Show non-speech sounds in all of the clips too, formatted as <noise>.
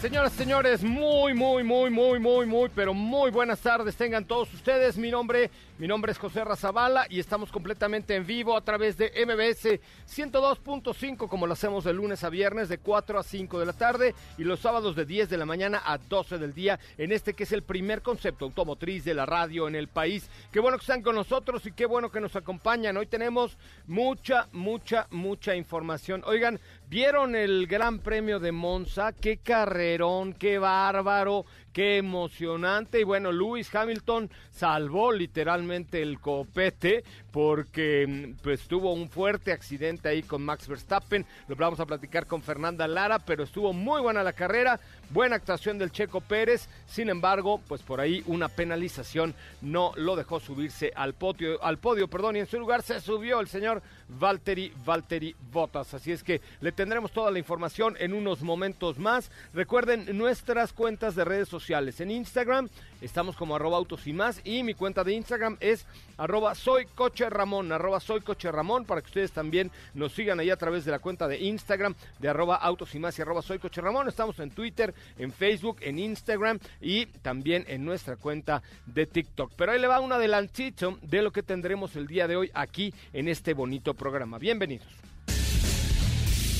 Señoras, señores, muy, muy, muy, muy, muy, muy, pero muy buenas tardes. Tengan todos ustedes. Mi nombre, mi nombre es José Razabala y estamos completamente en vivo a través de MBS 102.5, como lo hacemos de lunes a viernes, de 4 a 5 de la tarde y los sábados de 10 de la mañana a 12 del día, en este que es el primer concepto automotriz de la radio en el país. Qué bueno que están con nosotros y qué bueno que nos acompañan. Hoy tenemos mucha, mucha, mucha información. Oigan, ¿vieron el Gran Premio de Monza? ¡Qué carrera! qué bárbaro, qué emocionante. Y bueno, Lewis Hamilton salvó literalmente el copete porque mm, pues tuvo un fuerte accidente ahí con Max Verstappen. Lo vamos a platicar con Fernanda Lara, pero estuvo muy buena la carrera, buena actuación del Checo Pérez. Sin embargo, pues por ahí una penalización no lo dejó subirse al podio, al podio, perdón, y en su lugar se subió el señor Valtteri Valtteri Bottas. Así es que le tendremos toda la información en unos momentos más. Recuerden nuestras cuentas de redes sociales. En Instagram estamos como arroba autos y más y mi cuenta de Instagram es arroba soy coche Ramón, arroba soy coche Ramón para que ustedes también nos sigan ahí a través de la cuenta de Instagram de arroba autos y más y arroba soy coche Ramón. Estamos en Twitter, en Facebook, en Instagram y también en nuestra cuenta de TikTok. Pero ahí le va un adelantito de lo que tendremos el día de hoy aquí en este bonito programa. Bienvenidos.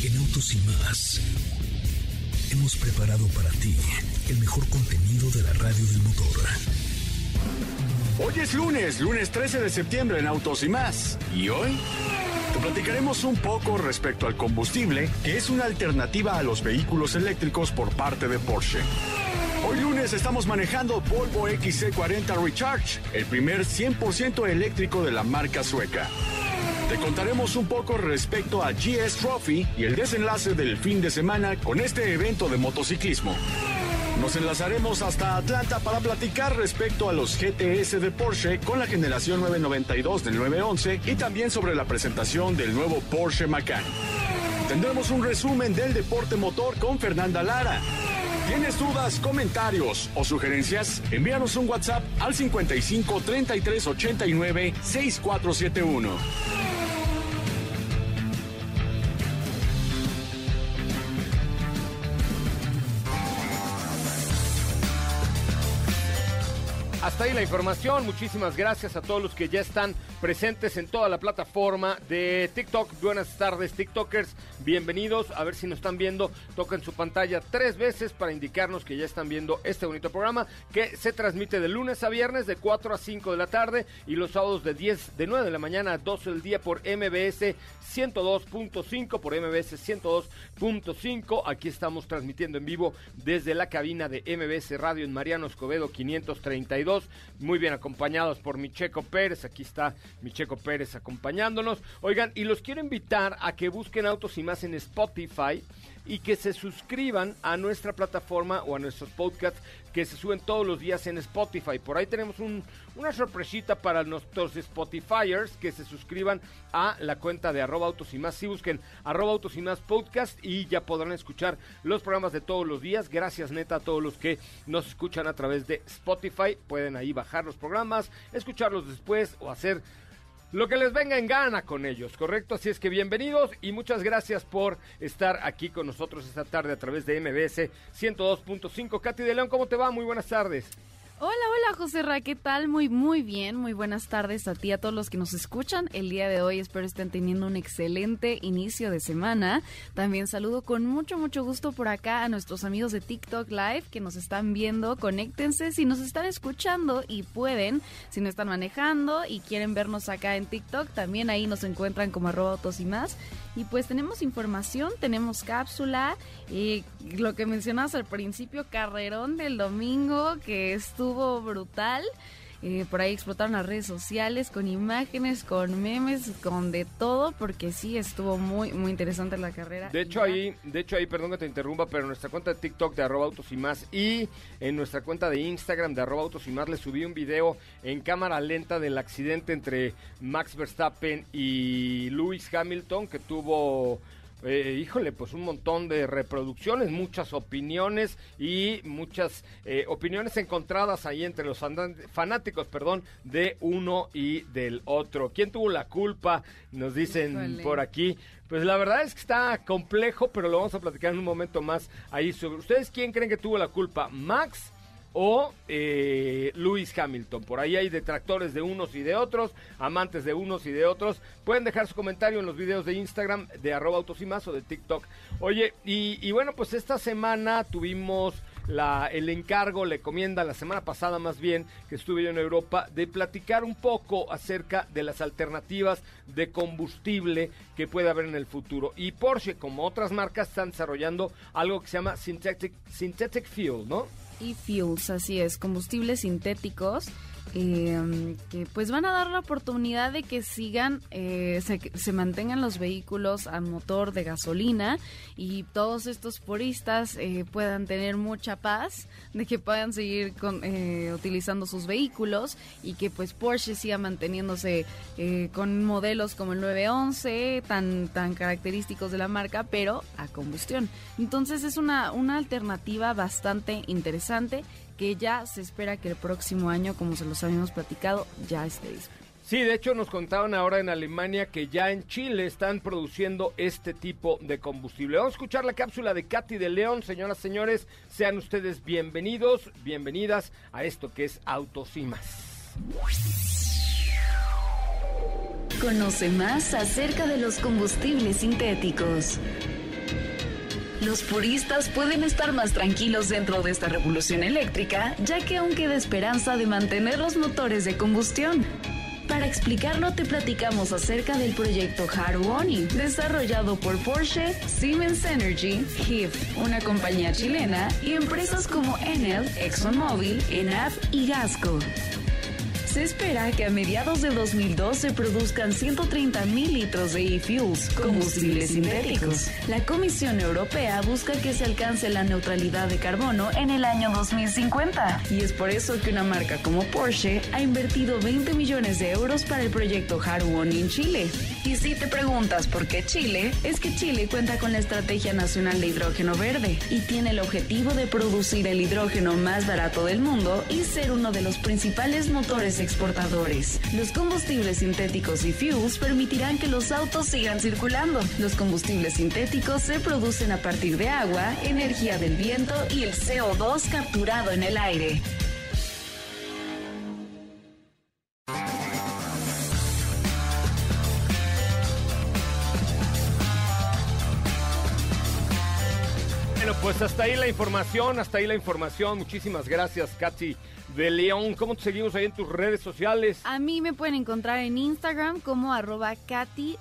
En Autos y más hemos preparado para ti el mejor contenido de la radio del motor. Hoy es lunes, lunes 13 de septiembre en Autos y más. ¿Y hoy? Te platicaremos un poco respecto al combustible, que es una alternativa a los vehículos eléctricos por parte de Porsche. Hoy lunes estamos manejando Volvo XC40 Recharge, el primer 100% eléctrico de la marca sueca. Te contaremos un poco respecto a GS Trophy y el desenlace del fin de semana con este evento de motociclismo. Nos enlazaremos hasta Atlanta para platicar respecto a los GTS de Porsche con la generación 992 del 911 y también sobre la presentación del nuevo Porsche Macan. Tendremos un resumen del deporte motor con Fernanda Lara. ¿Tienes dudas, comentarios o sugerencias? Envíanos un WhatsApp al 55 33 89 6471. Hasta ahí la información. Muchísimas gracias a todos los que ya están presentes en toda la plataforma de TikTok. Buenas tardes, TikTokers. Bienvenidos. A ver si nos están viendo. Toquen su pantalla tres veces para indicarnos que ya están viendo este bonito programa que se transmite de lunes a viernes de 4 a 5 de la tarde y los sábados de 10 de 9 de la mañana a 12 del día por MBS 102.5 por MBS 102.5. Aquí estamos transmitiendo en vivo desde la cabina de MBS Radio en Mariano Escobedo 532. Muy bien acompañados por Micheco Pérez. Aquí está Micheco Pérez acompañándonos. Oigan, y los quiero invitar a que busquen Autos y más en Spotify y que se suscriban a nuestra plataforma o a nuestros podcasts que se suben todos los días en Spotify. Por ahí tenemos una sorpresita para nuestros Spotifyers que se suscriban a la cuenta de arroba autos y más. Si busquen arroba autos y más podcast y ya podrán escuchar los programas de todos los días. Gracias neta a todos los que nos escuchan a través de Spotify. Pueden ahí bajar los programas, escucharlos después o hacer lo que les venga en gana con ellos, ¿correcto? Así es que bienvenidos y muchas gracias por estar aquí con nosotros esta tarde a través de MBS 102.5. Katy de León, ¿cómo te va? Muy buenas tardes. Hola, hola José Ra, ¿qué tal? Muy, muy bien, muy buenas tardes a ti, a todos los que nos escuchan el día de hoy. Espero estén teniendo un excelente inicio de semana. También saludo con mucho, mucho gusto por acá a nuestros amigos de TikTok Live que nos están viendo. Conéctense si nos están escuchando y pueden, si no están manejando y quieren vernos acá en TikTok, también ahí nos encuentran como arroba autos y más. Y pues tenemos información, tenemos cápsula y lo que mencionabas al principio, carrerón del domingo que estuvo brutal. Eh, por ahí explotaron las redes sociales con imágenes, con memes, con de todo, porque sí estuvo muy, muy interesante la carrera. De hecho, ahí, de hecho ahí, perdón que te interrumpa, pero en nuestra cuenta de TikTok de arroba autos y más y en nuestra cuenta de Instagram de arroba autos y más le subí un video en cámara lenta del accidente entre Max Verstappen y Lewis Hamilton que tuvo eh, híjole, pues un montón de reproducciones, muchas opiniones y muchas eh, opiniones encontradas ahí entre los fanáticos, perdón, de uno y del otro. ¿Quién tuvo la culpa? Nos dicen por aquí. Pues la verdad es que está complejo, pero lo vamos a platicar en un momento más ahí sobre. ¿Ustedes quién creen que tuvo la culpa? ¿Max? O eh, Lewis Hamilton. Por ahí hay detractores de unos y de otros, amantes de unos y de otros. Pueden dejar su comentario en los videos de Instagram de arroba autos y más o de TikTok. Oye, y, bueno, pues esta semana tuvimos la, el encargo, la encomienda, la semana pasada más bien, que estuve yo en Europa, de platicar un poco acerca de las alternativas de combustible que puede haber en el futuro. Y Porsche, como otras marcas, están desarrollando algo que se llama Synthetic, synthetic Fuel, ¿no? E-fuels, así es, combustibles sintéticos eh, que pues van a dar la oportunidad de que sigan, eh, se, mantengan los vehículos a motor de gasolina y todos estos puristas eh, puedan tener mucha paz de que puedan seguir con, eh, utilizando sus vehículos y que pues Porsche siga manteniéndose con modelos como el 911 tan, tan característicos de la marca pero a combustión. Entonces es una, una alternativa bastante interesante que ya se espera que el próximo año, como se los habíamos platicado, ya esté Sí, de hecho nos contaban ahora en Alemania que ya en Chile están produciendo este tipo de combustible. Vamos a escuchar la cápsula de Katy de León. Señoras, señores, sean ustedes bienvenidos, bienvenidas a esto que es Autosimas. Conoce más acerca de los combustibles sintéticos. Los puristas pueden estar más tranquilos dentro de esta revolución eléctrica, ya que aún queda esperanza de mantener los motores de combustión. Para explicarlo te platicamos acerca del proyecto Haruoni, desarrollado por Porsche, Siemens Energy, HIF, una compañía chilena, y empresas como Enel, ExxonMobil, ENAF y Gasco. Se espera que a mediados de 2012 produzcan 130 mil litros de e-fuels, combustibles sintéticos. La Comisión Europea busca que se alcance la neutralidad de carbono en el año 2050. Y es por eso que una marca como Porsche ha invertido 20 millones de euros para el proyecto Haruoni en Chile. Y si te preguntas por qué Chile, es que Chile cuenta con la Estrategia Nacional de Hidrógeno Verde y tiene el objetivo de producir el hidrógeno más barato del mundo y ser uno de los principales motores exportadores. Los combustibles sintéticos y fuels permitirán que los autos sigan circulando. Los combustibles sintéticos se producen a partir de agua, energía del viento y el CO2 capturado en el aire. Bueno, pues hasta ahí la información, hasta ahí la información. Muchísimas gracias, Katy de León. ¿Cómo te seguimos ahí en tus redes sociales? A mí me pueden encontrar en Instagram como arroba Katy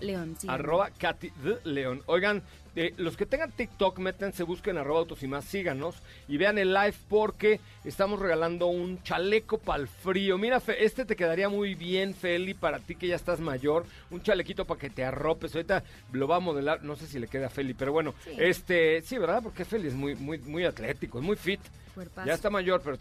León. Arroba Katy León. Oigan, eh, los que tengan TikTok, métanse, busquen arroba autos y más, síganos y vean el live porque estamos regalando un chaleco para el frío. Mira, este te quedaría muy bien, Feli, para ti que ya estás mayor. Un chalequito para que te arropes. Ahorita lo va a modelar, no sé si le queda a Feli, pero bueno, este, sí, ¿verdad? Porque Feli es muy, muy, muy atlético, es muy fit. Ya está mayor, pero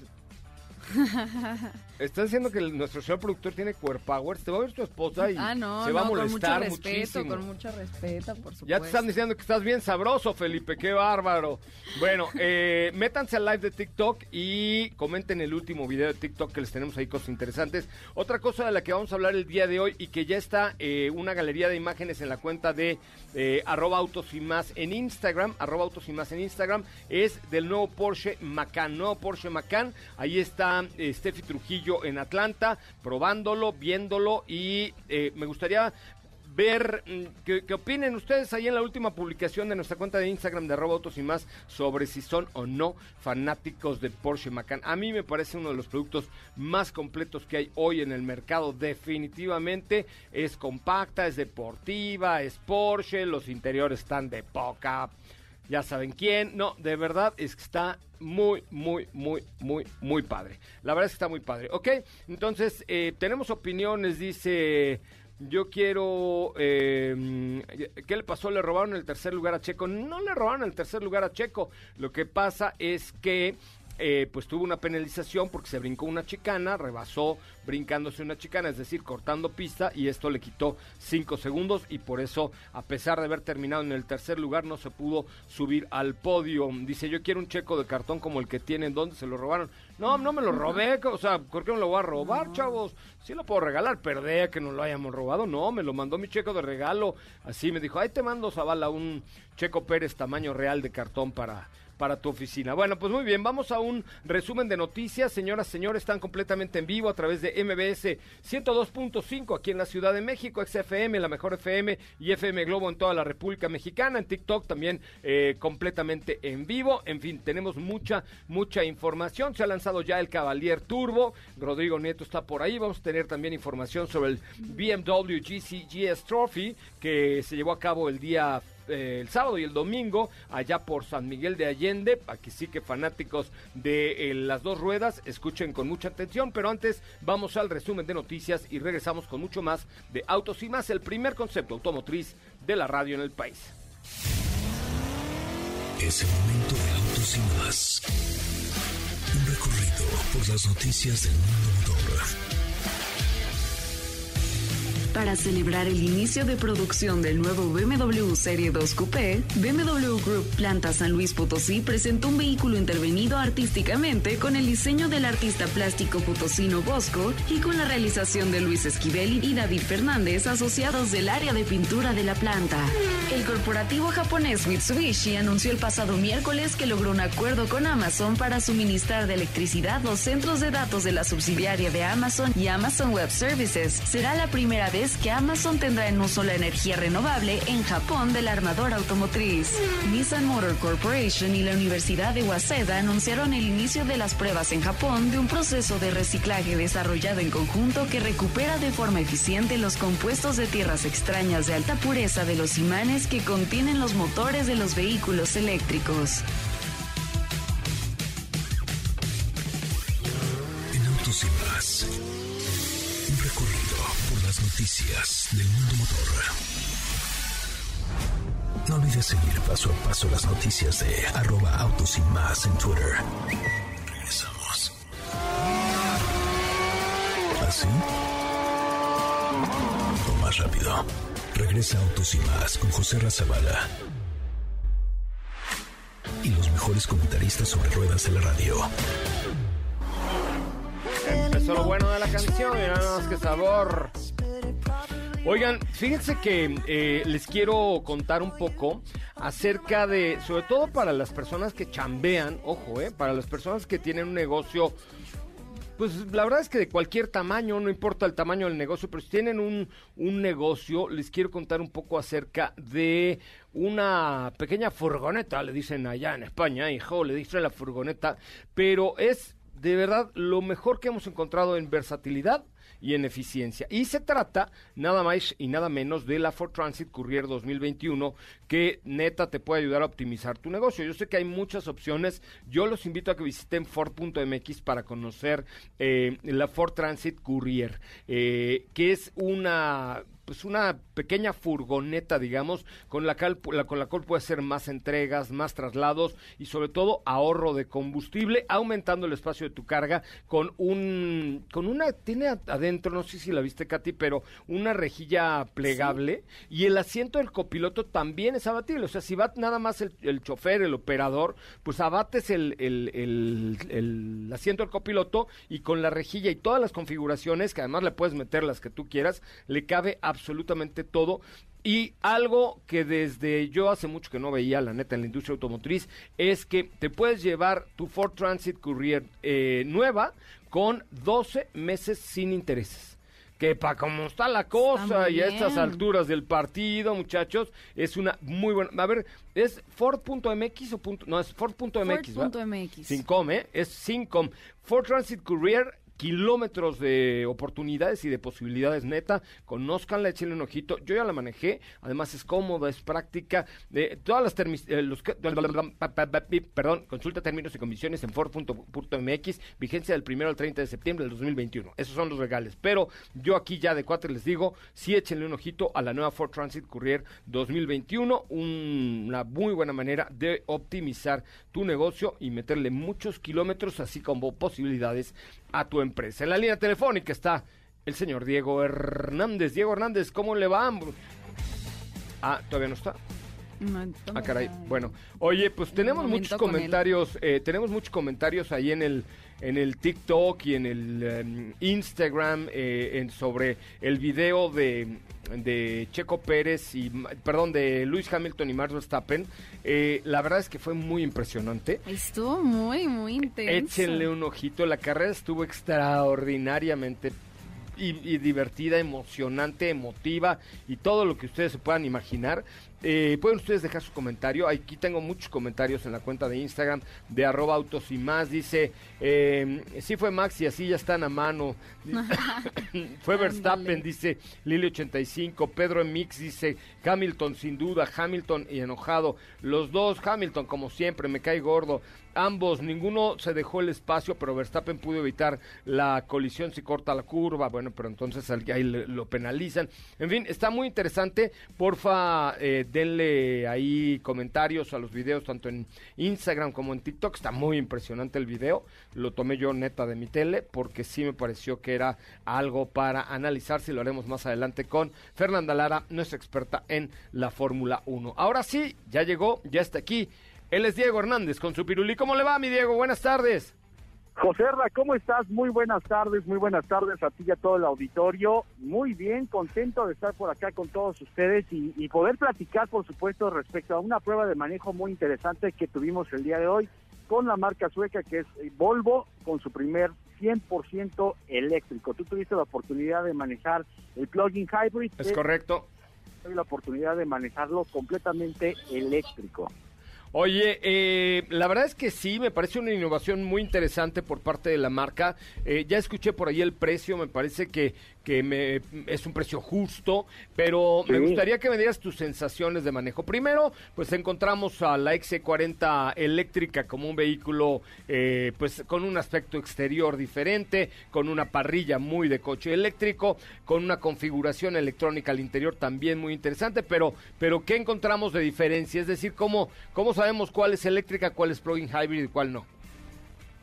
<laughs> Estás diciendo que nuestro señor productor tiene power. Te va a ver tu esposa y ah, se va a molestar con mucho respeto, Con mucho respeto, por supuesto. Ya te están diciendo que estás bien sabroso, Felipe. Qué bárbaro. Bueno, <laughs> eh, métanse al live de TikTok y comenten el último video de TikTok que les tenemos ahí cosas interesantes. Otra cosa de la que vamos a hablar el día de hoy y que ya está eh, una galería de imágenes en la cuenta de eh, arroba autos y más en Instagram, arroba autos y más en Instagram, es del nuevo Porsche Macan. Nuevo Porsche Macan. Ahí está eh, Steffi Trujillo en Atlanta, probándolo, viéndolo y eh, me gustaría ver mm, qué, opinen ustedes ahí en la última publicación de nuestra cuenta de Instagram de Robotos y más sobre si son o no fanáticos de Porsche Macan. A mí me parece uno de los productos más completos que hay hoy en el mercado. Definitivamente es compacta, es deportiva, es Porsche, los interiores están de poca. Ya saben quién. No, de verdad es que está muy, muy, muy, muy, muy padre. La verdad es que está muy padre. Ok, entonces eh, tenemos opiniones, dice yo quiero... Eh, ¿Qué le pasó? Le robaron el tercer lugar a Checo. No le robaron el tercer lugar a Checo. Lo que pasa es que eh, pues tuvo una penalización porque se brincó una chicana, rebasó brincándose una chicana, es decir, cortando pista y esto le quitó cinco segundos y por eso, a pesar de haber terminado en el tercer lugar, no se pudo subir al podio. Dice, yo quiero un checo de cartón como el que tienen, ¿dónde se lo robaron? No, no me lo robé, o sea, ¿por qué me lo voy a robar, chavos? Sí lo puedo regalar, perdé que no lo hayamos robado, no, me lo mandó mi checo de regalo, así me dijo, ahí te mando, Zavala, un checo Pérez tamaño real de cartón para para tu oficina. Bueno, pues muy bien, vamos a un resumen de noticias. Señoras, señores, están completamente en vivo a través de MBS 102.5 aquí en la Ciudad de México, XFM, la mejor FM y FM Globo en toda la República Mexicana, en TikTok también eh, completamente en vivo. En fin, tenemos mucha, mucha información. Se ha lanzado ya el Cavalier Turbo. Rodrigo Nieto está por ahí. Vamos a tener también información sobre el BMW GCGS Trophy que se llevó a cabo el día eh, el sábado y el domingo allá por San Miguel de Allende. Aquí sí que fanáticos de eh, las dos ruedas escuchen con mucha atención. Pero antes vamos al resumen de noticias y regresamos con mucho más de Autos y más, el primer concepto automotriz de la radio en el país. Es el momento de Autos y más. Un recorrido por las noticias del mundo para celebrar el inicio de producción del nuevo BMW Serie 2 Coupé, BMW Group Planta San Luis Potosí presentó un vehículo intervenido artísticamente con el diseño del artista plástico potosino Bosco y con la realización de Luis Esquivel y David Fernández asociados del área de pintura de la planta. El corporativo japonés Mitsubishi anunció el pasado miércoles que logró un acuerdo con Amazon para suministrar de electricidad los centros de datos de la subsidiaria de Amazon y Amazon Web Services. Será la primera vez que Amazon tendrá en uso la energía renovable en Japón de la armadora automotriz. Nissan Motor Corporation y la Universidad de Waseda anunciaron el inicio de las pruebas en Japón de un proceso de reciclaje desarrollado en conjunto que recupera de forma eficiente los compuestos de tierras extrañas de alta pureza de los imanes que contienen los motores de los vehículos eléctricos. No olvides seguir paso a paso las noticias de arroba autos y más en Twitter. Regresamos. ¿Así? ¿Ah, o más rápido. Regresa Autos y más con José Razabala. Y los mejores comentaristas sobre ruedas de la radio. Empezó lo bueno de la canción y nada más que sabor. Oigan, fíjense que eh, les quiero contar un poco acerca de, sobre todo para las personas que chambean, ojo, eh, para las personas que tienen un negocio, pues la verdad es que de cualquier tamaño, no importa el tamaño del negocio, pero si tienen un, un negocio, les quiero contar un poco acerca de una pequeña furgoneta, le dicen allá en España, hijo, le dicen la furgoneta, pero es de verdad lo mejor que hemos encontrado en versatilidad y en eficiencia. Y se trata nada más y nada menos de la Ford Transit Courier 2021 que neta te puede ayudar a optimizar tu negocio. Yo sé que hay muchas opciones. Yo los invito a que visiten Ford.mx para conocer eh, la Ford Transit Courier, eh, que es una pues una pequeña furgoneta, digamos, con la, cual, con la cual puede hacer más entregas, más traslados y sobre todo ahorro de combustible, aumentando el espacio de tu carga con un, con una, tiene adentro, no sé si la viste Katy, pero una rejilla plegable y el asiento del copiloto también es abatible, o sea, si va nada más el, chofer, el operador, pues abates el, el, el asiento del copiloto y con la rejilla y todas las configuraciones, que además le puedes meter las que tú quieras, le cabe absolutamente absolutamente todo. Y algo que desde yo hace mucho que no veía, la neta, en la industria automotriz, es que te puedes llevar tu Ford Transit Courier eh, nueva con 12 meses sin intereses. Que para cómo está la cosa y a estas alturas del partido, muchachos, es una muy buena. A ver, ¿es Ford.mx o punto? No, es Ford.mx. Ford.mx. Sin com, ¿eh? Es sin com. Ford Transit Courier, kilómetros de oportunidades y de posibilidades neta. Conózcanla, échenle un ojito. Yo ya la manejé. Además es cómoda, es práctica. Todas las perdón, consulta términos y condiciones en Ford.mx. Vigencia del primero al 30 de septiembre del 2021. Esos son los regales. Pero yo aquí ya de cuatro les digo, sí échenle un ojito a la nueva Ford Transit Courier 2021. Un- una muy buena manera de optimizar tu negocio y meterle muchos kilómetros, así como posibilidades a tu empresa. En la línea telefónica está el señor Diego Hernández. Diego Hernández, ¿cómo le va? Ah, todavía no está. Ah, caray. Bueno, oye, pues tenemos muchos comentarios, eh, tenemos muchos comentarios ahí en el en el TikTok y en el em, Instagram eh, en, sobre el video de, de Checo Pérez y, perdón, de Luis Hamilton y Max Verstappen. Eh, la verdad es que fue muy impresionante. Estuvo muy, muy intenso. Échenle un ojito, la carrera estuvo extraordinariamente y, y divertida, emocionante, emotiva y todo lo que ustedes se puedan imaginar. Eh, pueden ustedes dejar su comentario. Aquí tengo muchos comentarios en la cuenta de Instagram de arroba autos y más. Dice, eh, sí fue Max y así ya están a mano. <laughs> fue Verstappen, dice Lili85. Pedro Mix dice Hamilton sin duda. Hamilton y enojado. Los dos, Hamilton como siempre, me cae gordo. Ambos, ninguno se dejó el espacio, pero Verstappen pudo evitar la colisión si corta la curva. Bueno, pero entonces ahí lo penalizan. En fin, está muy interesante. Porfa, eh, denle ahí comentarios a los videos, tanto en Instagram como en TikTok. Está muy impresionante el video. Lo tomé yo neta de mi tele porque sí me pareció que era algo para analizarse y lo haremos más adelante con Fernanda Lara, nuestra experta en la Fórmula 1. Ahora sí, ya llegó, ya está aquí. Él es Diego Hernández con su pirulí. ¿Cómo le va, mi Diego? Buenas tardes. José Herra, ¿cómo estás? Muy buenas tardes, muy buenas tardes a ti y a todo el auditorio. Muy bien, contento de estar por acá con todos ustedes y, y poder platicar, por supuesto, respecto a una prueba de manejo muy interesante que tuvimos el día de hoy con la marca sueca que es eh, Volvo, con su primer 100% eléctrico. Tú tuviste la oportunidad de manejar el plug-in hybrid. Es eh, correcto. tuve la oportunidad de manejarlo completamente eléctrico. Oye, eh, la verdad es que sí, me parece una innovación muy interesante por parte de la marca. Eh, ya escuché por ahí el precio, me parece que, que me, es un precio justo, pero me gustaría que me dieras tus sensaciones de manejo. Primero, pues encontramos a la XC40 eléctrica como un vehículo eh, pues con un aspecto exterior diferente, con una parrilla muy de coche eléctrico, con una configuración electrónica al interior también muy interesante, pero, pero ¿qué encontramos de diferencia? Es decir, ¿cómo, cómo sabemos cuál es eléctrica, cuál es plug-in hybrid y cuál no?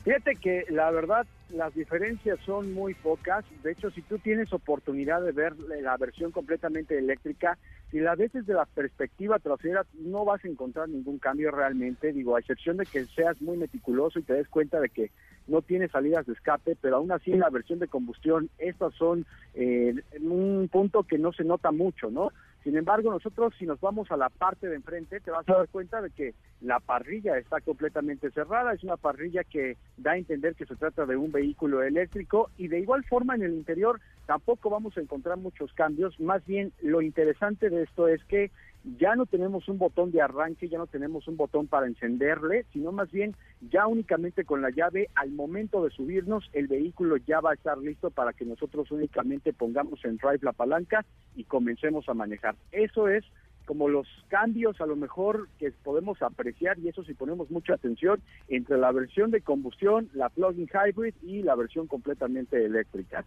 Fíjate que la verdad las diferencias son muy pocas. De hecho, si tú tienes oportunidad de ver la versión completamente eléctrica, si la ves desde la perspectiva trasera, no vas a encontrar ningún cambio realmente. Digo, a excepción de que seas muy meticuloso y te des cuenta de que no tiene salidas de escape, pero aún así en la versión de combustión, estas son eh, un punto que no se nota mucho, ¿no? Sin embargo, nosotros si nos vamos a la parte de enfrente, te vas a dar cuenta de que la parrilla está completamente cerrada, es una parrilla que da a entender que se trata de un vehículo eléctrico y de igual forma en el interior tampoco vamos a encontrar muchos cambios, más bien lo interesante de esto es que ya no tenemos un botón de arranque, ya no tenemos un botón para encenderle, sino más bien ya únicamente con la llave al momento de subirnos el vehículo ya va a estar listo para que nosotros únicamente pongamos en drive la palanca y comencemos a manejar. Eso es como los cambios a lo mejor que podemos apreciar y eso si ponemos mucha atención entre la versión de combustión, la plug-in hybrid y la versión completamente eléctrica.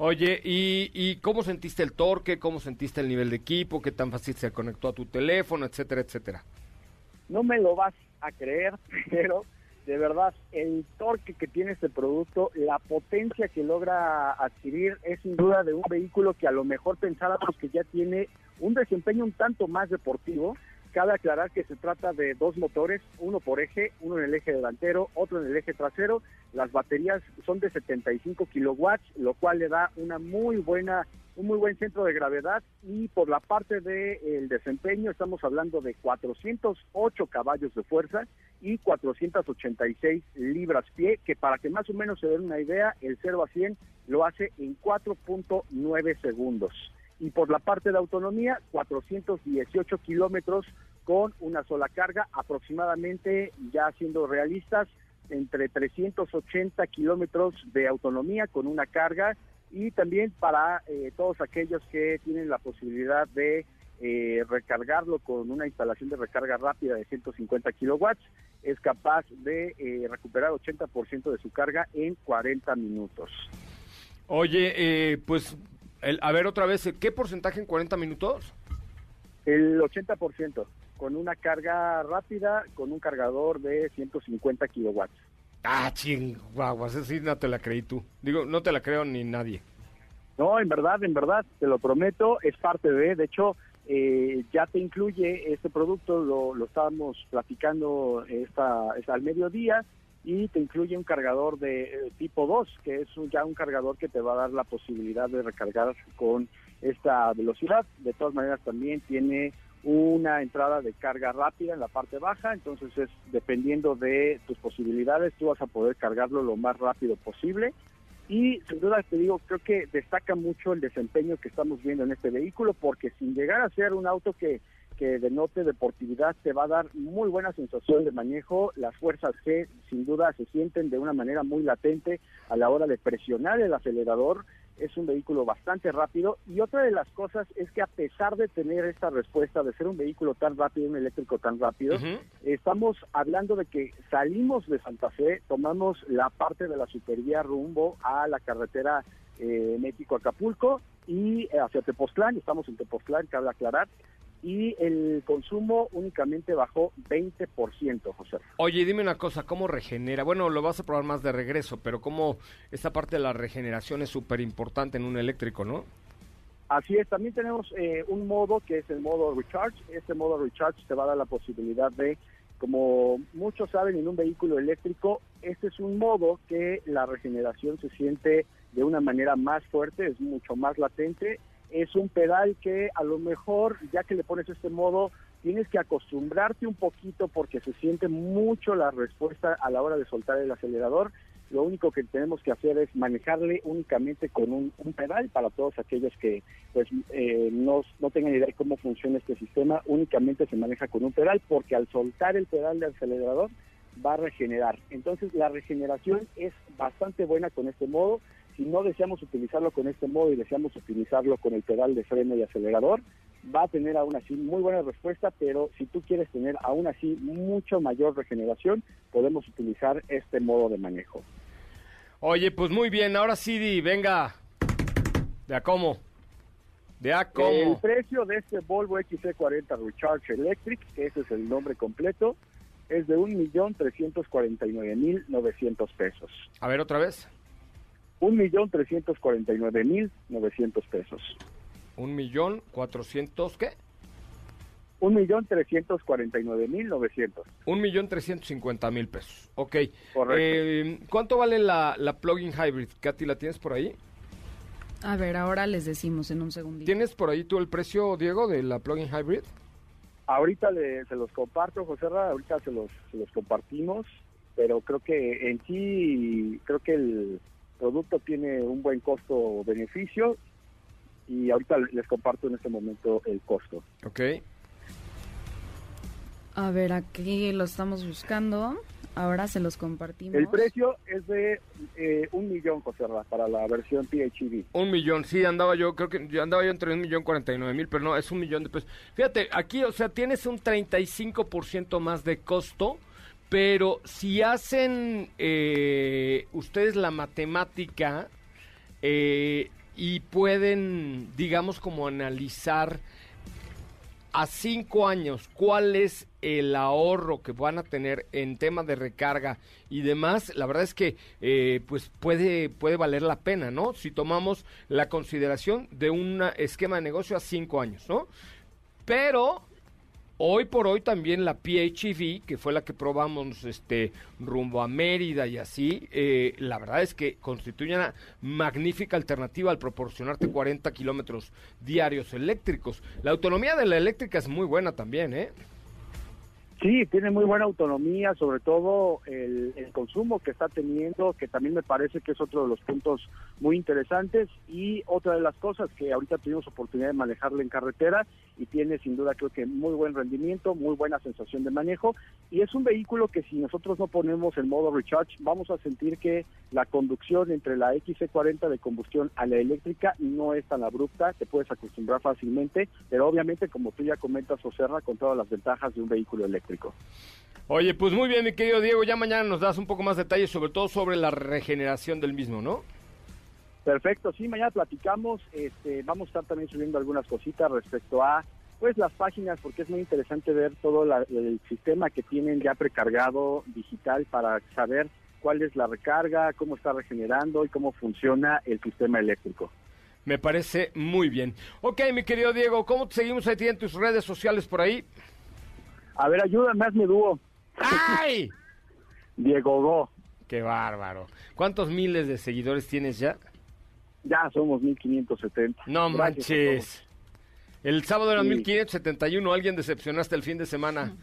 Oye, ¿y, ¿y cómo sentiste el torque? ¿Cómo sentiste el nivel de equipo? ¿Qué tan fácil se conectó a tu teléfono? Etcétera, etcétera. No me lo vas a creer, <laughs> pero de verdad el torque que tiene este producto, la potencia que logra adquirir es sin duda de un vehículo que a lo mejor pensábamos que ya tiene un desempeño un tanto más deportivo. Cabe aclarar que se trata de dos motores, uno por eje, uno en el eje delantero, otro en el eje trasero. Las baterías son de 75 kilowatts, lo cual le da una muy buena un muy buen centro de gravedad y por la parte del desempeño estamos hablando de 408 caballos de fuerza y 486 libras pie, que para que más o menos se den una idea, el 0 a 100 lo hace en 4.9 segundos. Y por la parte de autonomía, 418 kilómetros con una sola carga, aproximadamente, ya siendo realistas, entre 380 kilómetros de autonomía con una carga y también para eh, todos aquellos que tienen la posibilidad de eh, recargarlo con una instalación de recarga rápida de 150 kilowatts, es capaz de eh, recuperar 80% de su carga en 40 minutos. Oye, pues, el, a ver otra vez, ¿qué porcentaje en 40 minutos? El 80%, con una carga rápida, con un cargador de 150 kilowatts. Ah, chinguaguas, esa sí no te la creí tú. Digo, no te la creo ni nadie. No, en verdad, en verdad, te lo prometo, es parte de, de hecho, eh, ya te incluye este producto, lo, lo estábamos platicando esta, al mediodía, y te incluye un cargador de eh, tipo 2, que es ya un cargador que te va a dar la posibilidad de recargar con esta velocidad. De todas maneras, también tiene una entrada de carga rápida en la parte baja, entonces es dependiendo de tus posibilidades, tú vas a poder cargarlo lo más rápido posible. Y sin duda te digo, creo que destaca mucho el desempeño que estamos viendo en este vehículo, porque sin llegar a ser un auto que, que denote deportividad, te va a dar muy buena sensación de manejo. Las fuerzas G sin duda se sienten de una manera muy latente a la hora de presionar el acelerador. Es un vehículo bastante rápido. Y otra de las cosas es que a pesar de tener esta respuesta de ser un vehículo tan rápido, un eléctrico tan rápido, estamos hablando de que salimos de Santa Fe, tomamos la parte de la supervía rumbo a la carretera eh, México-Acapulco y eh, hacia Tepoztlán, estamos en Tepoztlán, cabe aclarar, y el consumo únicamente bajó 20%, José. Oye, dime una cosa, ¿cómo regenera? Bueno, lo vas a probar más de regreso, pero ¿cómo esta parte de la regeneración es súper importante en un eléctrico, no? Así es, también tenemos eh, un modo que es el modo recharge. Este modo recharge te va a dar la posibilidad de, como muchos saben, en un vehículo eléctrico, este es un modo que la regeneración se siente de una manera más fuerte, es mucho más latente es un pedal que a lo mejor, ya que le pones este modo, tienes que acostumbrarte un poquito porque se siente mucho la respuesta a la hora de soltar el acelerador. Lo único que tenemos que hacer es manejarle únicamente con un, pedal para todos aquellos que pues eh, no, no tengan idea de cómo funciona este sistema. Únicamente se maneja con un pedal porque al soltar el pedal de acelerador va a regenerar. Entonces la regeneración es bastante buena con este modo si no deseamos utilizarlo con este modo y deseamos utilizarlo con el pedal de freno y acelerador, va a tener aún así muy buena respuesta, pero si tú quieres tener aún así mucho mayor regeneración, podemos utilizar este modo de manejo. Oye, pues muy bien, ahora sí, venga, de a cómo. De a cómo. El precio de este Volvo XC40 Recharge Electric, que ese es el nombre completo, es de 1.349.900 pesos. A ver, otra vez. Un millón trescientos cuarenta y nueve mil novecientos pesos. ¿Un millón cuatrocientos qué? Un millón trescientos cuarenta y nueve mil novecientos. Un millón trescientos cincuenta mil pesos. Ok. Correcto. Eh, ¿Cuánto vale la, la plug-in hybrid? Katy, ¿la tienes por ahí? A ver, ahora les decimos en un segundito. ¿Tienes por ahí tú el precio, Diego, de la plug-in hybrid? Ahorita le, se los comparto, José ahorita se los, se los compartimos, pero creo que en sí, creo que el, producto tiene un buen costo-beneficio y ahorita les comparto en este momento el costo. Ok. A ver, aquí lo estamos buscando. Ahora se los compartimos. El precio es de eh, un millón, José para la versión PHEV. Un millón, sí, andaba yo, creo que yo andaba yo entre un millón cuarenta y nueve mil, pero no, es un millón de pesos. Fíjate, aquí, o sea, tienes un 35% más de costo pero si hacen eh, ustedes la matemática eh, y pueden, digamos, como analizar a cinco años cuál es el ahorro que van a tener en tema de recarga y demás, la verdad es que eh, pues puede, puede valer la pena, ¿no? Si tomamos la consideración de un esquema de negocio a cinco años, ¿no? Pero Hoy por hoy también la PHEV, que fue la que probamos este rumbo a Mérida y así, eh, la verdad es que constituye una magnífica alternativa al proporcionarte 40 kilómetros diarios eléctricos. La autonomía de la eléctrica es muy buena también, ¿eh? Sí, tiene muy buena autonomía, sobre todo el, consumo que está teniendo, que también me parece que es otro de los puntos muy interesantes. Y otra de las cosas que ahorita tuvimos oportunidad de manejarla en carretera y tiene sin duda creo que muy buen rendimiento, muy buena sensación de manejo. Y es un vehículo que si nosotros no ponemos el modo recharge, vamos a sentir que la conducción entre la XC40 de combustión a la eléctrica no es tan abrupta, te puedes acostumbrar fácilmente, pero obviamente como tú ya comentas, Oserra, con todas las ventajas de un vehículo eléctrico. Oye, pues muy bien, mi querido Diego, ya mañana nos das un poco más detalles, sobre todo sobre la regeneración del mismo, ¿no? Perfecto, sí, mañana platicamos, este, vamos a estar también subiendo algunas cositas respecto a pues las páginas, porque es muy interesante ver todo el sistema que tienen ya precargado digital para saber cuál es la recarga, cómo está regenerando y cómo funciona el sistema eléctrico. Me parece muy bien. Ok, mi querido Diego, ¿cómo te seguimos ahí en tus redes sociales por ahí? A ver, ayúdame, hazme dúo. ¡Ay! <laughs> Diego Go. Qué bárbaro. ¿Cuántos miles de seguidores tienes ya? Ya somos 1570. No manches. El sábado eran 1571. ¿Alguien decepcionaste el fin de semana?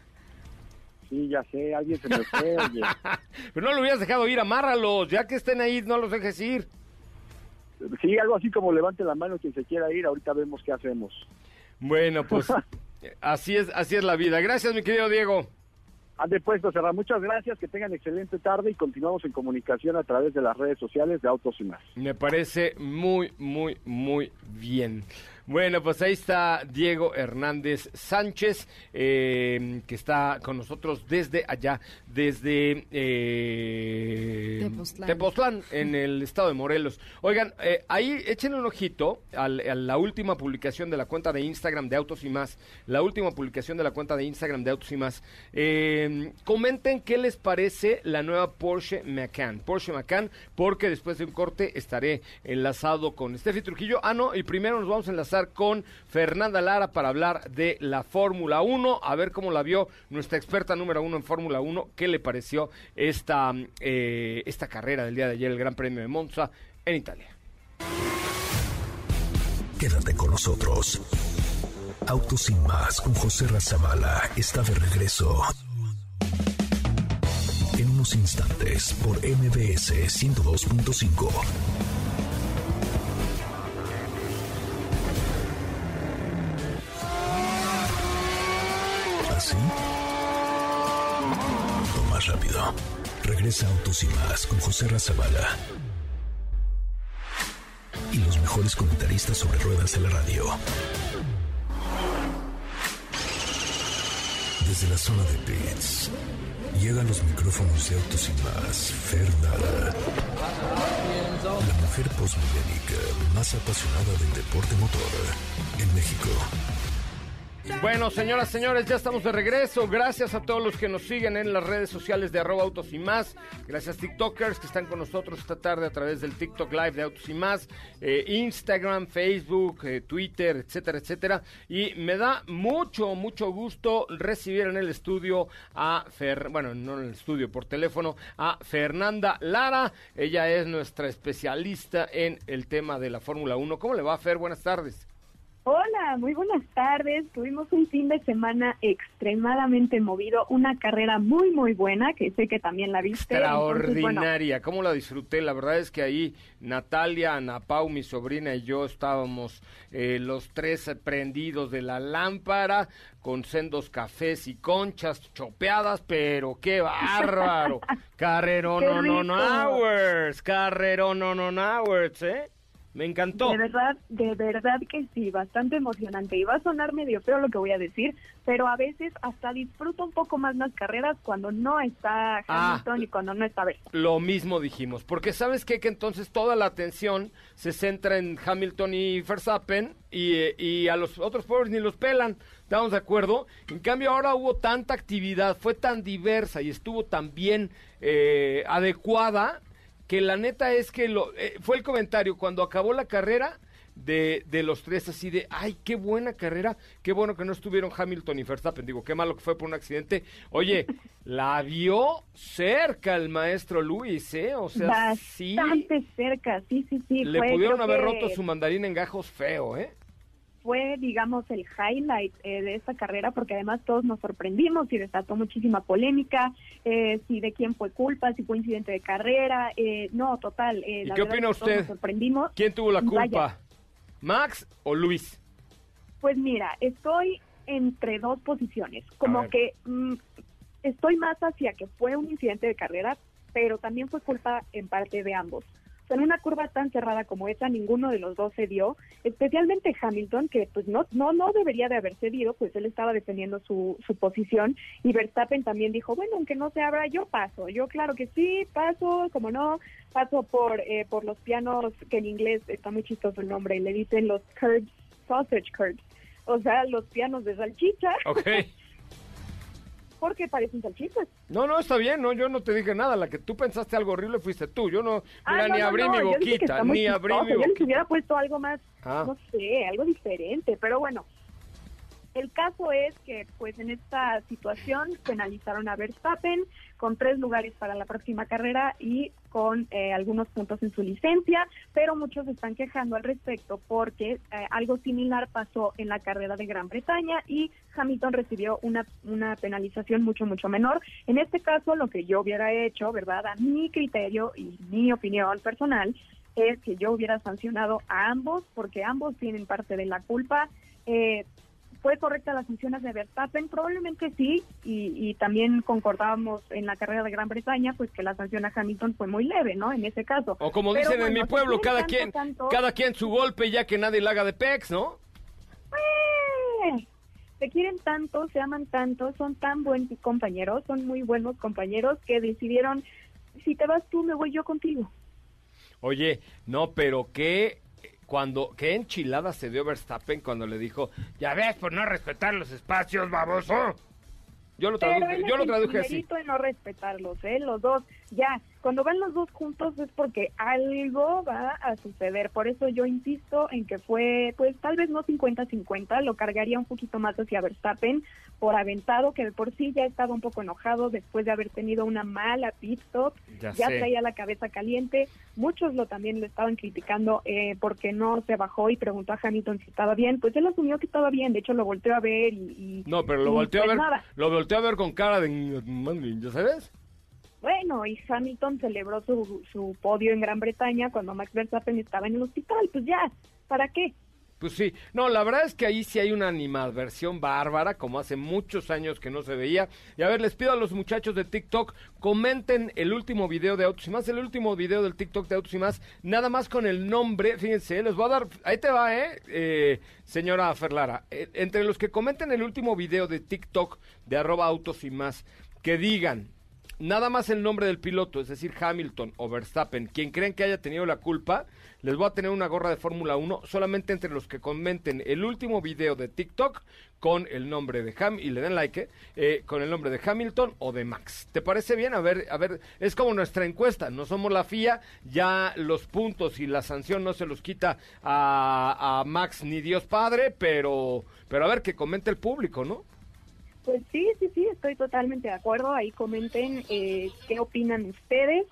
Sí, ya sé. Alguien se me fue, oye. <laughs> Pero no lo hubieras dejado ir. Amárralos. Ya que estén ahí, no los dejes ir. Sí, algo así como levante la mano quien se quiera ir. Ahorita vemos qué hacemos. Bueno, pues <laughs> Así es, así es la vida. Gracias, mi querido Diego. Ande puesto, Serra. Muchas gracias, que tengan excelente tarde y continuamos en comunicación a través de las redes sociales de Autos y más. Me parece muy, muy, muy bien. Bueno, pues ahí está Diego Hernández Sánchez, eh, que está con nosotros desde allá, desde eh, Tepoztlán. en el estado de Morelos. Oigan, eh, ahí echen un ojito a, la última publicación de la cuenta de Instagram de Autos y Más, la última publicación de la cuenta de Instagram de Autos y Más. Eh, comenten qué les parece la nueva Porsche Macan, Porsche Macan, porque después de un corte estaré enlazado con Steffi Trujillo. Ah, no, y primero nos vamos a enlazar con Fernanda Lara para hablar de la Fórmula 1, a ver cómo la vio nuestra experta número uno en Fórmula 1, qué le pareció esta, eh, esta carrera del día de ayer, el Gran Premio de Monza en Italia. Quédate con nosotros. Autos sin más con José Razabala está de regreso. En unos instantes por MBS 102.5. ¿Así? O más rápido. Regresa Autos y Más con José Razabala. Y los mejores comentaristas sobre ruedas de la radio. Desde la zona de pits, llegan los micrófonos de Autos y Más, Fernanda. La mujer postmillénica más apasionada del deporte motor en México. Bueno, señoras, señores, ya estamos de regreso. Gracias a todos los que nos siguen en las redes sociales de arroba autos y más. Gracias TikTokers que están con nosotros esta tarde a través del TikTok Live de Autos y más. Eh, Instagram, Facebook, eh, Twitter, etcétera, etcétera. Y me da mucho, mucho gusto recibir en el estudio a Fer, bueno, no en el estudio, por teléfono, a Fernanda Lara. Ella es nuestra especialista en el tema de la Fórmula 1. ¿Cómo le va, Fer? Buenas tardes. Hola, muy buenas tardes. Tuvimos un fin de semana extremadamente movido, una carrera muy, muy buena, que sé que también la viste. Extraordinaria, ¿cómo la disfruté? La verdad es que ahí Natalia, Ana Pau, mi sobrina y yo estábamos eh, los tres prendidos de la lámpara con sendos cafés y conchas chopeadas, pero qué bárbaro. Carrerón on hours, carrerón on hours, ¿eh? Me encantó. De verdad, de verdad que sí, bastante emocionante. Y va a sonar medio feo lo que voy a decir, pero a veces hasta disfruto un poco más las carreras cuando no está ah. Hamilton y cuando no está Verstappen. Lo mismo dijimos, porque sabes qué? que entonces toda la atención se centra en Hamilton y Verstappen y, y a los otros pobres ni los pelan. ¿Estamos de acuerdo? En cambio ahora hubo tanta actividad, fue tan diversa y estuvo tan bien eh, adecuada que la neta es que lo, eh, fue el comentario, cuando acabó la carrera, de, de los tres así de, ay, qué buena carrera, qué bueno que no estuvieron Hamilton y Verstappen, digo, qué malo que fue por un accidente. Oye, <laughs> la vio cerca el maestro Luis, ¿eh? O sea, sí. Bastante cerca, sí, sí, sí. Le fue, pudieron haber que roto su mandarín en gajos feo, ¿eh? Fue, digamos, el highlight eh, de esta carrera porque además todos nos sorprendimos y desató muchísima polémica, eh, si de quién fue culpa, si fue incidente de carrera, eh, no, total. Eh, ¿Y la qué opina todos usted? Nos sorprendimos. ¿Quién tuvo la culpa? Vaya. ¿Max o Luis? Pues mira, estoy entre dos posiciones. Como que mm, estoy más hacia que fue un incidente de carrera, pero también fue culpa en parte de ambos. O sea, en una curva tan cerrada como esa, ninguno de los dos se dio, especialmente Hamilton, que pues no, no, no debería de haber cedido, pues él estaba defendiendo su, su posición, y Verstappen también dijo, bueno, aunque no se abra, yo paso, yo claro que sí, paso, como no, paso por, eh, por los pianos, que en inglés está muy chistoso el nombre, le dicen los curbs, sausage curbs, o sea, los pianos de salchicha, Ok. <laughs> porque parecen salchichas. No, no, está bien, no, yo no te dije nada. La que tú pensaste algo horrible fuiste tú. Yo no, Ah, mira, no, ni abrí no, mi boquita, ni abrí mi Yo les boquita. hubiera puesto algo más, Ah. no sé, algo diferente, pero bueno. El caso es que, pues, en esta situación penalizaron a Verstappen con tres lugares para la próxima carrera y con eh, algunos puntos en su licencia, pero muchos están quejando al respecto porque eh, algo similar pasó en la carrera de Gran Bretaña y Hamilton recibió una, una penalización mucho, mucho menor. En este caso, lo que yo hubiera hecho, ¿verdad? A mi criterio y mi opinión personal, es que yo hubiera sancionado a ambos porque ambos tienen parte de la culpa. Eh, ¿Fue correcta la sanción hacia Verstappen? Probablemente sí, y, y también concordábamos en la carrera de Gran Bretaña, pues que la sanción a Hamilton fue muy leve, ¿no? En ese caso. O como Pero dicen en mi pueblo, cada tanto, quien, tanto, cada quien su golpe ya que nadie le haga de pex, ¿no? ¡eh! Se quieren tanto, se aman tanto, son tan buenos compañeros, son muy buenos compañeros que decidieron, si te vas tú, me voy yo contigo. Oye, no, pero qué cuando qué enchilada se dio Verstappen cuando le dijo, "Ya ves por no respetar los espacios, baboso." Yo lo Pero traduje, él yo es lo el traduje así. primerito en no respetarlos, ¿eh? Los dos, ya, cuando van los dos juntos es porque algo va a suceder. Por eso yo insisto en que fue, pues tal vez no 50-50, lo cargaría un poquito más hacia Verstappen por aventado, que de por sí ya estaba un poco enojado después de haber tenido una mala pit stop, Ya traía la cabeza caliente. Muchos lo también lo estaban criticando eh, porque no se bajó y preguntó a Hamilton si estaba bien. Pues él asumió que estaba bien, de hecho lo volteó a ver y... y- No, pero lo volteó a pues, ver, nada. lo volteó a ver con cara de, ¿ya sabes? Bueno, y Hamilton celebró su, su podio en Gran Bretaña cuando Max Verstappen estaba en el hospital. Pues ya, ¿para qué? Pues sí, no, la verdad es que ahí sí hay una animadversión bárbara, como hace muchos años que no se veía. Y a ver, les pido a los muchachos de TikTok, comenten el último video de Autos y Más, el último video del TikTok de Autos y Más, nada más con el nombre, fíjense, les voy a dar, ahí te va, eh, eh señora Ferlara, Eh, entre los que comenten el último video de TikTok de arroba Autos y Más, que digan, nada más el nombre del piloto, es decir, Hamilton o Verstappen, quien creen que haya tenido la culpa, les voy a tener una gorra de Fórmula 1 solamente entre los que comenten el último video de TikTok con el nombre de Ham y le den like, eh, eh, con el nombre de Hamilton o de Max. ¿Te parece bien? A ver, a ver, es como nuestra encuesta, no somos la FIA, ya los puntos y la sanción no se los quita a, a Max ni Dios Padre, pero, pero a ver que comente el público, ¿no? Pues sí, sí, sí, estoy totalmente de acuerdo. Ahí comenten eh, qué opinan ustedes.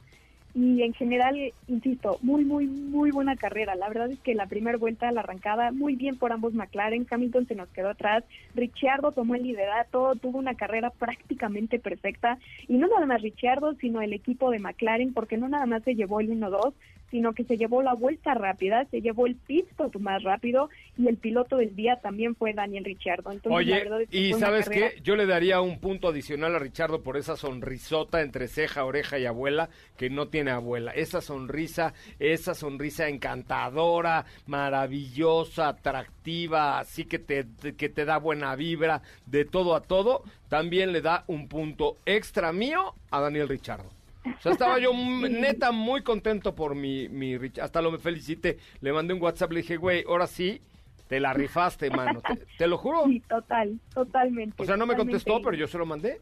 Y en general, insisto, muy, muy, muy buena carrera. La verdad es que la primera vuelta, la arrancada, muy bien por ambos McLaren. Hamilton se nos quedó atrás. Ricciardo tomó el liderato, tuvo una carrera prácticamente perfecta. Y no nada más Ricciardo, sino el equipo de McLaren, porque no nada más se llevó el 1-2, sino que se llevó la vuelta rápida, se llevó el pit stop más rápido y el piloto del día también fue Daniel Ricciardo. Entonces, la Oye, verdad es que y ¿sabes carrera- qué? Yo le daría un punto adicional a Richardo por esa sonrisota entre ceja, oreja y abuela, que no tiene abuela. Esa sonrisa, esa sonrisa encantadora, maravillosa, atractiva, así que te- que te da buena vibra de todo a todo, también le da un punto extra mío a Daniel Richardo. O sea, estaba yo neta muy contento por mi, mi Rich- hasta lo me felicité, le mandé un WhatsApp, le dije, güey, ahora sí, te la rifaste, mano, te, te lo juro. Sí, total, totalmente. O sea, no me contestó, pero yo se lo mandé.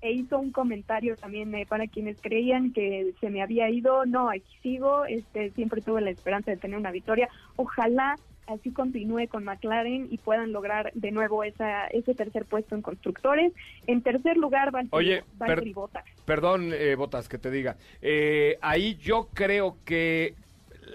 E hizo un comentario también eh, para quienes creían que se me había ido. No, aquí sigo. Este, siempre tuve la esperanza de tener una victoria. Ojalá así continúe con McLaren y puedan lograr de nuevo esa, ese tercer puesto en constructores. En tercer lugar, Valtteri, Oye, Valtteri per- Bottas. Perdón, eh, Botas, que te diga. Eh, ahí yo creo que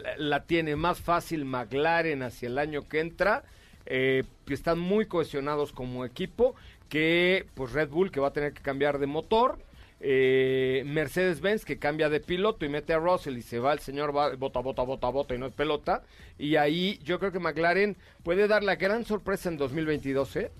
la, la tiene más fácil McLaren hacia el año que entra, eh, que están muy cohesionados como equipo, que pues Red Bull que va a tener que cambiar de motor, eh, Mercedes-Benz que cambia de piloto y mete a Russell y se va el señor va, bota, bota, bota, bota y no es pelota. Y ahí yo creo que McLaren puede dar la gran sorpresa en 2022, ¿eh?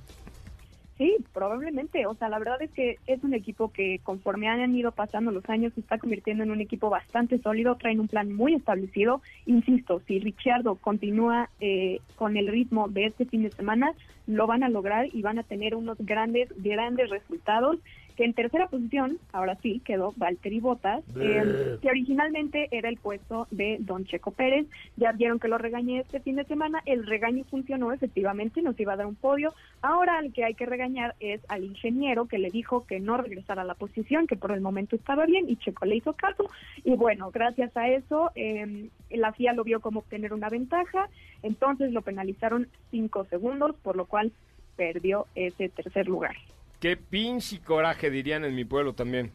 Sí, probablemente. O sea, la verdad es que es un equipo que conforme han ido pasando los años se está convirtiendo en un equipo bastante sólido, traen un plan muy establecido. Insisto, si Ricciardo continúa eh, con el ritmo de este fin de semana, lo van a lograr y van a tener unos grandes, grandes resultados. Que en tercera posición, ahora sí, quedó Valtteri Bottas, eh, que originalmente era el puesto de Don Checo Pérez. Ya vieron que lo regañé este fin de semana, el regaño funcionó efectivamente, nos iba a dar un podio. Ahora al que hay que regañar es al ingeniero que le dijo que no regresara a la posición, que por el momento estaba bien y Checo le hizo caso. Y bueno, gracias a eso eh, la FIA lo vio como obtener una ventaja, entonces lo penalizaron cinco segundos, por lo cual perdió ese tercer lugar. Qué pinche coraje dirían en mi pueblo también.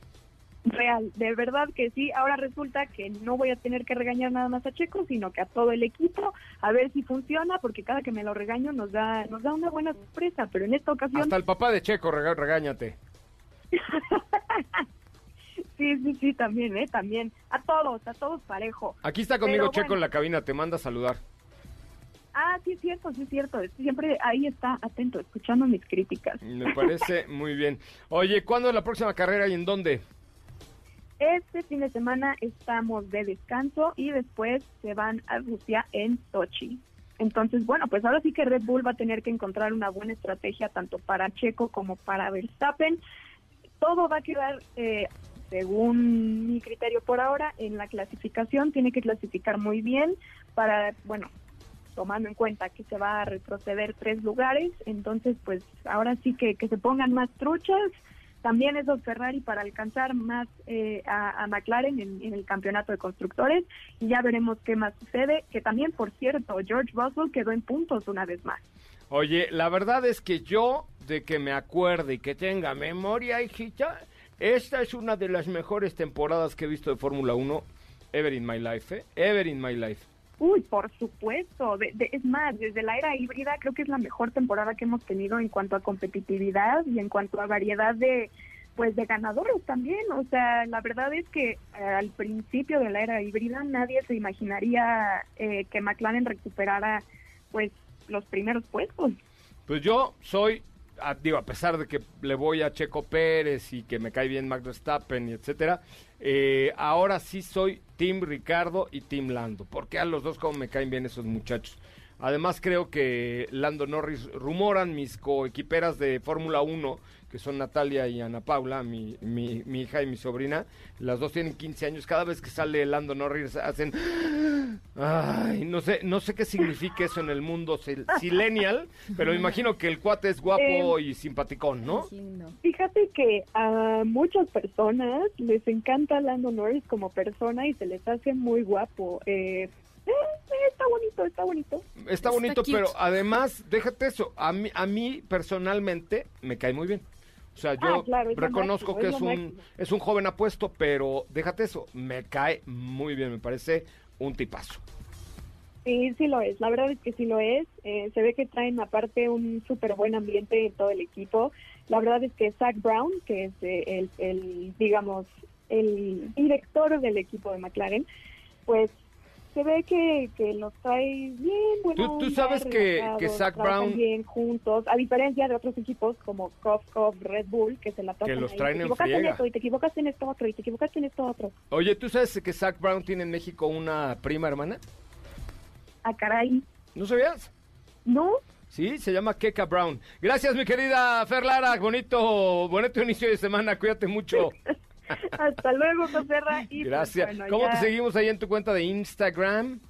Real, de verdad que sí. Ahora resulta que no voy a tener que regañar nada más a Checo, sino que a todo el equipo, a ver si funciona, porque cada que me lo regaño nos da nos da una buena sorpresa, pero en esta ocasión Hasta el papá de Checo, rega- regáñate. <laughs> sí, sí, sí, también, ¿eh? También. A todos, a todos parejo. Aquí está conmigo Pero Checo bueno. en la cabina, te manda a saludar. Ah, sí, es cierto, sí, es cierto. Siempre ahí está, atento, escuchando mis críticas. Me parece <laughs> muy bien. Oye, ¿cuándo es la próxima carrera y en dónde? Este fin de semana estamos de descanso y después se van a Rusia en Sochi. Entonces, bueno, pues ahora sí que Red Bull va a tener que encontrar una buena estrategia tanto para Checo como para Verstappen. Todo va a quedar, eh, según mi criterio por ahora, en la clasificación. Tiene que clasificar muy bien para, bueno, tomando en cuenta que se va a retroceder tres lugares. Entonces, pues ahora sí que, que se pongan más truchas también esos Ferrari para alcanzar más eh, a, McLaren en, en el campeonato de constructores y ya veremos qué más sucede, que también, por cierto, George Russell quedó en puntos una vez más. Oye, la verdad es que yo, de que me acuerde y que tenga memoria, hijita, esta es una de las mejores temporadas que he visto de Fórmula 1 ever in my life, ¿eh? Ever in my life. Uy, por supuesto. De- de- es más, desde la era híbrida creo que es la mejor temporada que hemos tenido en cuanto a competitividad y en cuanto a variedad de pues de ganadores también. O sea, la verdad es que eh, al principio de la era híbrida nadie se imaginaría eh, que McLaren recuperara pues los primeros puestos. Pues yo soy, a- digo, a pesar de que le voy a Checo Pérez y que me cae bien Max Verstappen y etcétera, eh, ahora sí soy Team Ricardo y Team Lando, porque a los dos como me caen bien esos muchachos. Además creo que Lando Norris rumoran mis coequiperas de Fórmula 1, que son Natalia y Ana Paula, mi, mi, mi hija y mi sobrina. Las dos tienen 15 años. Cada vez que sale Lando Norris hacen... Ay, no sé, no sé qué significa eso en el mundo sil- <laughs> silenial, pero imagino que el cuate es guapo y simpaticón, ¿no? Fíjate que a muchas personas les encanta Lando Norris como persona y se les hace muy guapo. Eh, eh, está bonito, está bonito. Está bonito, pero además, déjate eso, a mí, a mí personalmente me cae muy bien. O sea, yo Ah, claro, lo reconozco máximo, que es un, es un joven apuesto, pero déjate eso, me cae muy bien, me parece un tipazo. Sí, sí lo es. La verdad es que sí lo es. Eh, se ve que traen aparte un súper buen ambiente en todo el equipo. La verdad es que Zach Brown, que es eh, el, el, digamos, el director del equipo de McLaren, pues se ve que, que los trae bien. buena Tú- tú sabes que- que Zach Brown- bien juntos, a diferencia de otros equipos como Cross Red Bull, que se la pasan los ahí, traen en esto y te equivocaste en esto otro y te equivocaste en esto otro. Oye, ¿tú sabes que Zach Brown tiene en México una prima hermana? Ah, caray. ¿No sabías? ¿No? Sí, se llama Keka Brown. Gracias, mi querida Fer Lara. Bonito, bonito inicio de semana. Cuídate mucho. <laughs> Hasta luego, José Ra, y pues, Gracias. bueno, ¿Cómo ya- te seguimos ahí en tu cuenta de Instagram?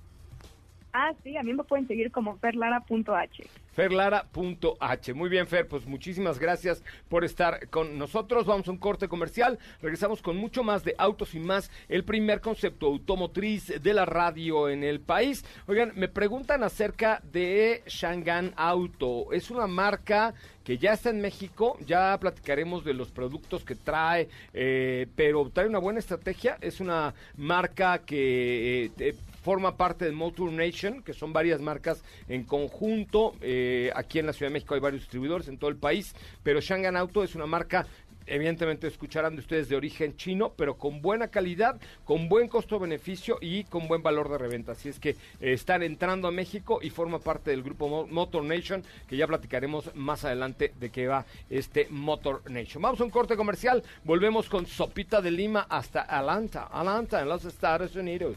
Ah, sí, a mí me pueden seguir como ferlara.h. Ferlara.h. Muy bien, Fer, pues muchísimas gracias por estar con nosotros. Vamos a un corte comercial. Regresamos con mucho más de Autos y más, el primer concepto automotriz de la radio en el país. Oigan, me preguntan acerca de Shangan Auto. Es una marca que ya está en México, ya platicaremos de los productos que trae, eh, pero trae una buena estrategia, es una marca que eh, forma parte de Motor Nation, que son varias marcas en conjunto. Eh, aquí en la Ciudad de México hay varios distribuidores en todo el país, pero Shangan Auto es una marca evidentemente escucharán de ustedes de origen chino, pero con buena calidad, con buen costo-beneficio y con buen valor de reventa. Así es que eh, están entrando a México y forma parte del grupo Motor Nation, que ya platicaremos más adelante de qué va este Motor Nation. Vamos a un corte comercial, volvemos con Sopita de Lima hasta Atlanta, Atlanta en los Estados Unidos.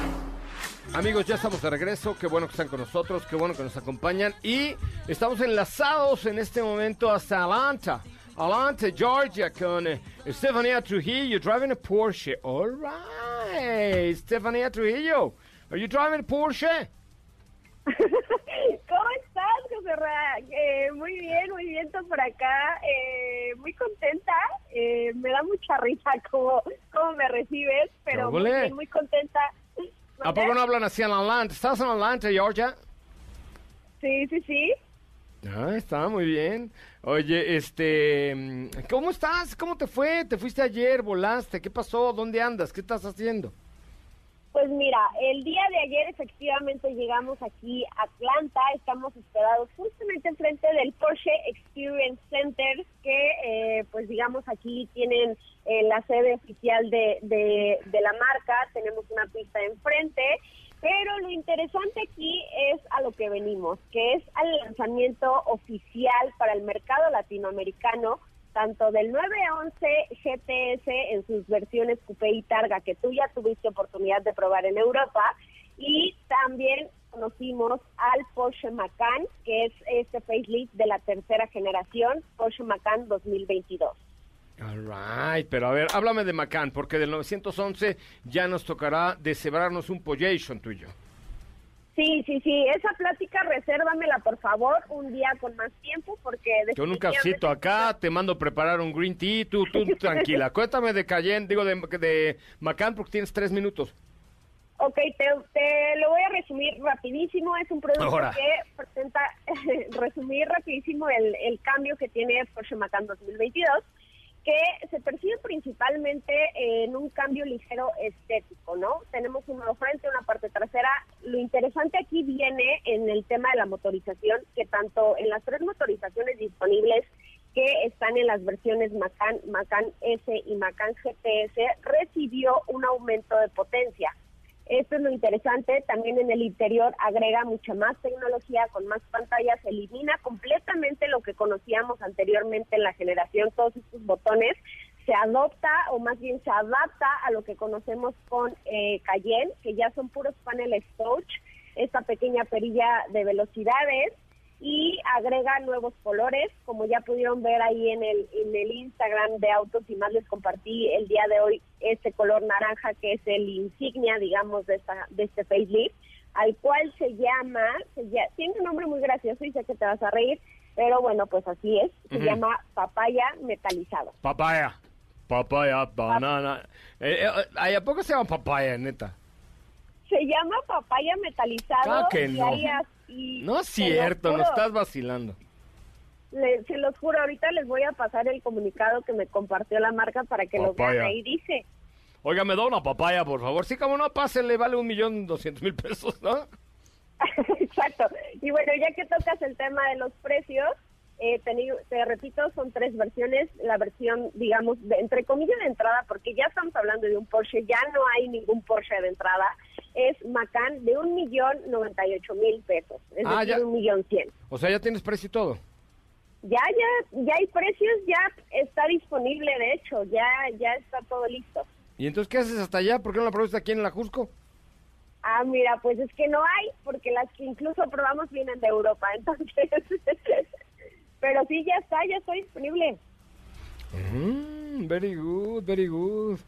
Amigos, ya estamos de regreso. Qué bueno que están con nosotros, qué bueno que nos acompañan. Y estamos enlazados en este momento hasta Atlanta. Atlanta, Georgia, con eh, Stefania Trujillo, driving a Porsche. All right, Stefania Trujillo, are you driving a Porsche? <laughs> ¿Cómo estás, José Ra? Eh, muy bien, muy bien, por acá. Eh, muy contenta. Eh, me da mucha risa <laughs> cómo, cómo me recibes, pero muy, bien, muy contenta ¿A poco no hablan así en Atlanta? ¿Estás en Atlanta, Georgia? Sí, sí, sí. Ah, está muy bien. Oye, este, ¿cómo estás? ¿Cómo te fue? ¿Te fuiste ayer? ¿Volaste? ¿Qué pasó? ¿Dónde andas? ¿Qué estás haciendo? Pues mira, el día de ayer efectivamente llegamos aquí a Atlanta, estamos hospedados justamente enfrente del Porsche Experience Center, que eh, pues digamos aquí tienen eh, la sede oficial de, de, de la marca, tenemos una pista enfrente, pero lo interesante aquí es a lo que venimos, que es al lanzamiento oficial para el mercado latinoamericano tanto del 911 GTS en sus versiones Coupé y Targa, que tú ya tuviste oportunidad de probar en Europa, y también conocimos al Porsche Macan, que es este facelift de la tercera generación, Porsche Macan 2022. All right, pero a ver, háblame de Macan, porque del 911 ya nos tocará deshebrarnos un Pollation tuyo. Sí, sí, sí, esa plática resérvamela por favor un día con más tiempo porque... Con un cafecito acá, te mando preparar un green tea, tú, tú <laughs> tranquila. Cuéntame de Cayenne, digo de, de Macan porque tienes tres minutos. Ok, te, lo voy a resumir rapidísimo. Es un producto que presenta, <laughs> resumir rapidísimo el, el cambio que tiene Porsche Macan 2022 que se percibe principalmente en un cambio ligero estético, ¿no? Tenemos un nuevo frente, una parte trasera. Lo interesante aquí viene en el tema de la motorización, que tanto en las tres motorizaciones disponibles que están en las versiones Macan, Macan S y Macan GTS, recibió un aumento de potencia. Esto es lo interesante, también en el interior agrega mucha más tecnología con más pantallas, elimina completamente lo que conocíamos anteriormente en la generación, todos estos botones, se adopta o más bien se adapta a lo que conocemos con eh, Cayenne, que ya son puros paneles touch, esta pequeña perilla de velocidades, y agrega nuevos colores, como ya pudieron ver ahí en el, en el Instagram de Autos y más les compartí el día de hoy este color naranja que es el insignia, digamos, de, esta, de este facelift, al cual se llama, se tiene un nombre muy gracioso y sé que te vas a reír, pero bueno, pues así es, se llama papaya metalizado. Papaya, papaya, banana. Eh, eh, ¿A poco se llama papaya, neta? Se llama papaya metalizado. que no. No es cierto, no estás vacilando. se los juro, ahorita les voy a pasar el comunicado que me compartió la marca para que lo vean. Ahí dice. Oiga, me da una papaya, por favor. Sí, como no, pásele, vale un millón doscientos mil pesos, ¿no? <laughs> Exacto. Y bueno, ya que tocas el tema de los precios, eh, te, repito, son tres versiones. La versión, digamos, de, entre comillas de entrada, porque ya estamos hablando de un Porsche, ya no hay ningún Porsche de entrada, es Macan de un millón noventa y ocho mil pesos, es ah, decir, un millón cien. O sea, ya tienes precio y todo. Ya, ya, ya hay precios, ya está disponible, de hecho, ya, ya está todo listo. ¿Y entonces qué haces hasta allá? ¿Por qué no la pruebas aquí en la Jusco? Ah, mira, pues es que no hay, porque las que incluso probamos vienen de Europa, <laughs> entonces. Pero sí, ya está, ya está disponible. Mm, very good, very good.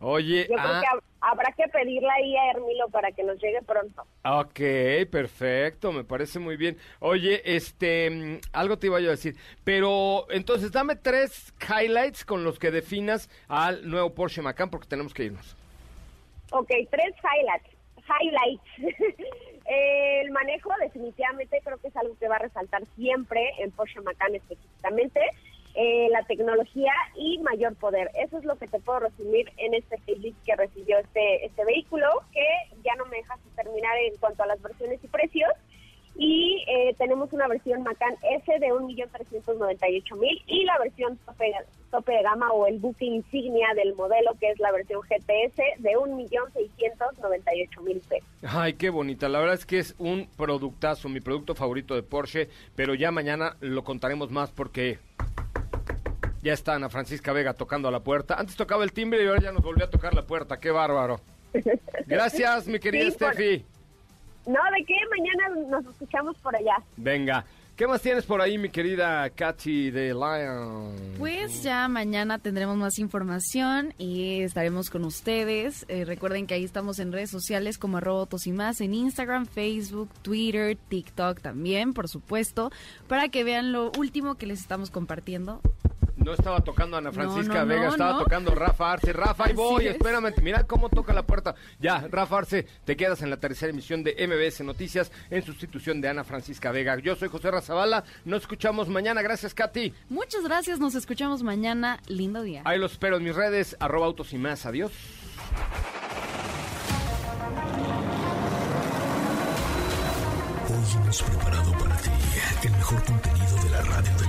Oye, Yo creo ah, que hab- habrá que pedirla ahí a Hermilo para que nos llegue pronto. ok, perfecto, me parece muy bien. Oye, este, mm, algo te iba yo a decir, pero entonces dame tres highlights con los que definas al nuevo Porsche Macan porque tenemos que irnos. Ok, tres highlights. Highlights. <laughs> El manejo definitivamente creo que es algo que va a resaltar siempre en Porsche Macan específicamente. Eh, la tecnología y mayor poder. Eso es lo que te puedo resumir en este facelift que recibió este, este vehículo, que ya no me dejas terminar en cuanto a las versiones y precios. Y eh, tenemos una versión Macan S de 1.398.000 y la versión tope, tope de gama o el buque insignia del modelo, que es la versión GTS de 1.698.000 pesos. Ay, qué bonita. La verdad es que es un productazo, mi producto favorito de Porsche, pero ya mañana lo contaremos más porque ya está Ana Francisca Vega tocando a la puerta. Antes tocaba el timbre y ahora ya nos volvió a tocar la puerta. Qué bárbaro. <laughs> Gracias, mi querida Sí, por- Steffi. No, ¿de qué? Mañana nos escuchamos por allá. Venga. ¿Qué más tienes por ahí, mi querida Katy de Lion? Pues ya mañana tendremos más información y estaremos con ustedes. Eh, recuerden que ahí estamos en redes sociales como arroba autos y más, en Instagram, Facebook, Twitter, TikTok también, por supuesto, para que vean lo último que les estamos compartiendo. No estaba tocando Ana Francisca No, no, Vega, no, estaba no. tocando Rafa Arce. Rafa, ahí voy, es. espérame, mira cómo toca la puerta. Ya, Rafa Arce, te quedas en la tercera emisión de MBS Noticias en sustitución de Ana Francisca Vega. Yo soy José Razabala, nos escuchamos mañana. Gracias, Katy. Muchas gracias, nos escuchamos mañana. Lindo día. Ahí los espero en mis redes, arroba autos y más. Adiós. Hoy hemos preparado para ti el mejor contenido de la radio del